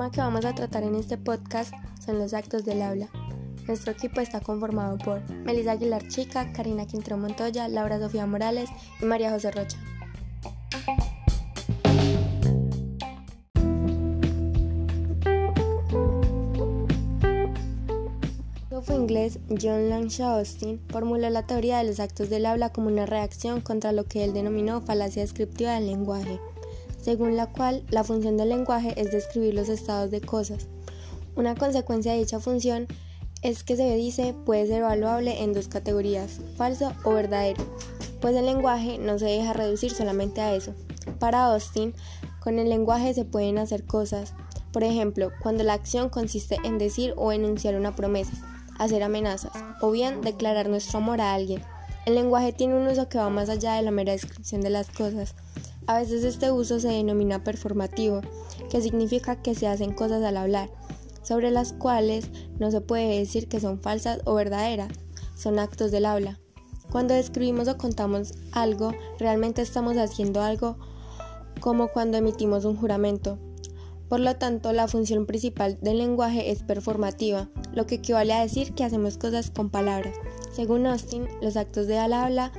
tema que vamos a tratar en este podcast son los actos del habla. Nuestro equipo está conformado por Melissa Aguilar Chica, Karina Quintero Montoya, Laura Sofía Morales y María José Rocha. Filósofo inglés John Langshaw Austin formuló la teoría de los actos del habla como una reacción contra lo que él denominó falacia descriptiva del lenguaje, según la cual la función del lenguaje es describir los estados de cosas. Una consecuencia de dicha función es que se dice puede ser evaluable en dos categorías, falso o verdadero, pues el lenguaje no se deja reducir solamente a eso. Para Austin, con el lenguaje se pueden hacer cosas, por ejemplo, cuando la acción consiste en decir o enunciar una promesa, hacer amenazas o bien declarar nuestro amor a alguien. El lenguaje tiene un uso que va más allá de la mera descripción de las cosas. A veces este uso se denomina performativo, que significa que se hacen cosas al hablar, sobre las cuales no se puede decir que son falsas o verdaderas, son actos del habla. Cuando describimos o contamos algo, realmente estamos haciendo algo como cuando emitimos un juramento. Por lo tanto, la función principal del lenguaje es performativa, lo que equivale a decir que hacemos cosas con palabras. Según Austin, los actos de al habla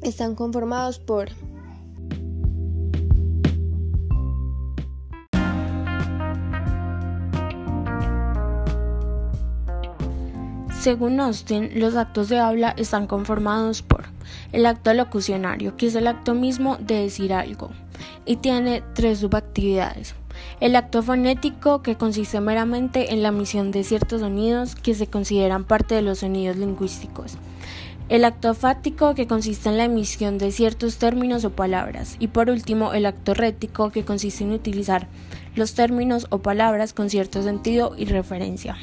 están conformados por Según Austin, los actos de habla están conformados por el acto locucionario, que es el acto mismo de decir algo, y tiene tres subactividades. El acto fonético, que consiste meramente en la emisión de ciertos sonidos que se consideran parte de los sonidos lingüísticos. El acto fático, que consiste en la emisión de ciertos términos o palabras. Y por último, el acto rético, que consiste en utilizar los términos o palabras con cierto sentido y referencia.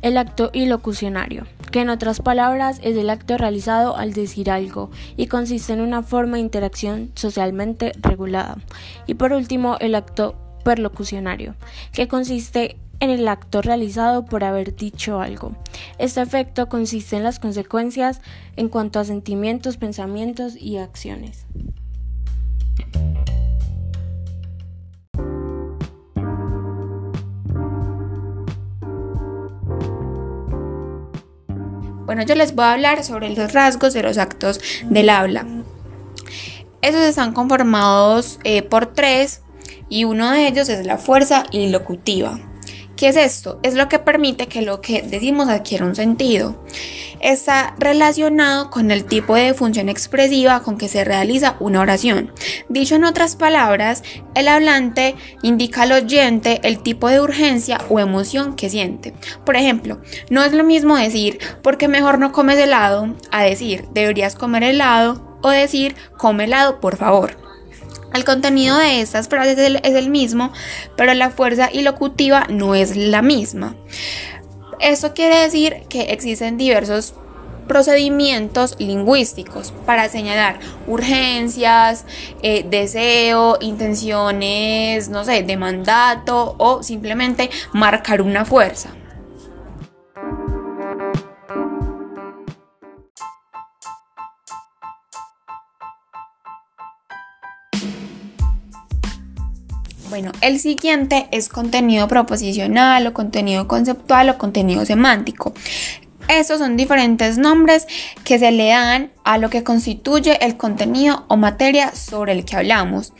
El acto ilocucionario, que en otras palabras es el acto realizado al decir algo y consiste en una forma de interacción socialmente regulada. Y por último, el acto perlocucionario, que consiste en el acto realizado por haber dicho algo. Este efecto consiste en las consecuencias en cuanto a sentimientos, pensamientos y acciones. Bueno, yo les voy a hablar sobre los rasgos de los actos del habla. Esos están conformados eh, por tres y uno de ellos es la fuerza ilocutiva. ¿Qué es esto? Es lo que permite que lo que decimos adquiera un sentido. Está relacionado con el tipo de función expresiva con que se realiza una oración. Dicho en otras palabras, el hablante indica al oyente el tipo de urgencia o emoción que siente. Por ejemplo, no es lo mismo decir porque mejor no comes helado a decir deberías comer helado o decir come helado por favor. El contenido de estas frases es el, mismo, pero la fuerza ilocutiva no es la misma. Esto quiere decir que existen diversos procedimientos lingüísticos para señalar urgencias, eh, deseo, intenciones, no sé, de mandato o simplemente marcar una fuerza. Bueno, el siguiente es contenido proposicional o contenido conceptual o contenido semántico. Estos son diferentes nombres que se le dan a lo que constituye el contenido o materia sobre el que hablamos.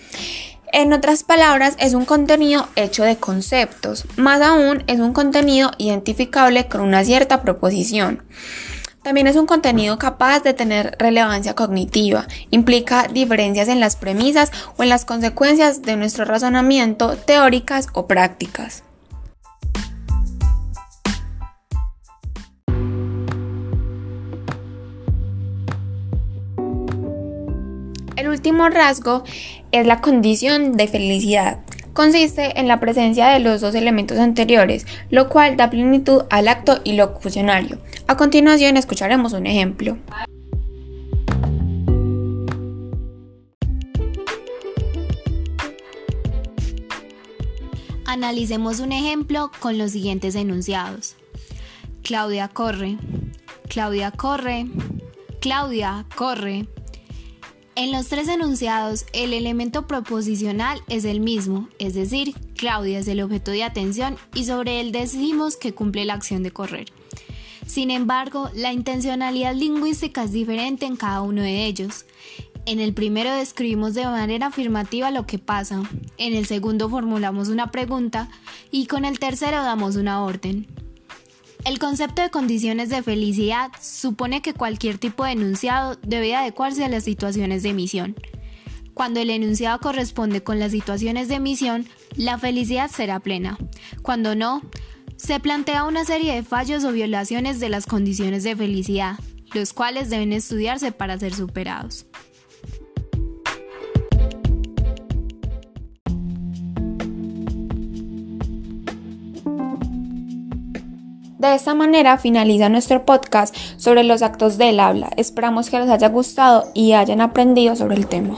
En otras palabras, es un contenido hecho de conceptos, más aún es un contenido identificable con una cierta proposición. También es un contenido capaz de tener relevancia cognitiva, implica diferencias en las premisas o en las consecuencias de nuestro razonamiento teóricas o prácticas. El último rasgo es la condición de felicidad consiste en la presencia de los dos elementos anteriores, lo cual da plenitud al acto ilocucionario. A continuación escucharemos un ejemplo. Analicemos un ejemplo con los siguientes enunciados. Claudia corre, Claudia corre, Claudia corre. En los tres enunciados, el elemento proposicional es el mismo, es decir, Claudia es el objeto de atención y sobre él decimos que cumple la acción de correr. Sin embargo, la intencionalidad lingüística es diferente en cada uno de ellos. En el primero describimos de manera afirmativa lo que pasa, en el segundo formulamos una pregunta y con el tercero damos una orden. El concepto de condiciones de felicidad supone que cualquier tipo de enunciado debe adecuarse a las situaciones de emisión. Cuando el enunciado corresponde con las situaciones de emisión, la felicidad será plena. Cuando no, se plantea una serie de fallos o violaciones de las condiciones de felicidad, los cuales deben estudiarse para ser superados. De esta manera finaliza nuestro podcast sobre los actos del habla. Esperamos que les haya gustado y hayan aprendido sobre el tema.